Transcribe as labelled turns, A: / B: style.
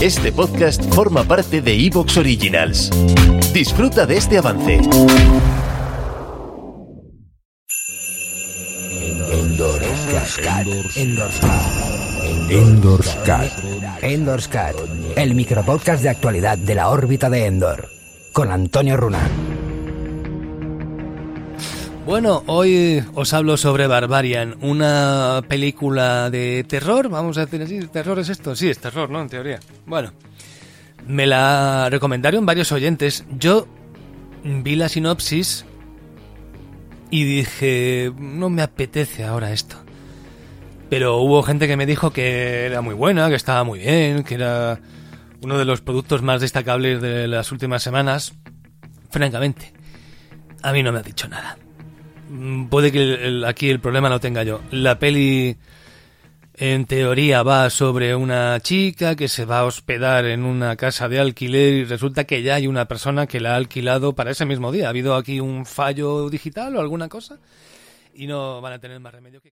A: Este podcast forma parte de Evox Originals. Disfruta de este avance.
B: Endorscat. Endorscat. El micropodcast de actualidad de la órbita de Endor. Con Antonio Runa.
C: Bueno, hoy os hablo sobre Barbarian, una película de terror, vamos a decir así, ¿terror es esto? Sí, es terror, ¿no? En teoría. Bueno, me la recomendaron varios oyentes. Yo vi la sinopsis y dije, no me apetece ahora esto. Pero hubo gente que me dijo que era muy buena, que estaba muy bien, que era uno de los productos más destacables de las últimas semanas. Francamente, a mí no me ha dicho nada. Mm, Puede que el- aquí el problema lo tenga yo. La peli, en teoría, va sobre una chica que se va a hospedar en una casa de alquiler y resulta que ya hay una persona que la ha alquilado para ese mismo día. ¿Ha habido aquí un fallo digital o alguna cosa? Y no van a tener más remedio que...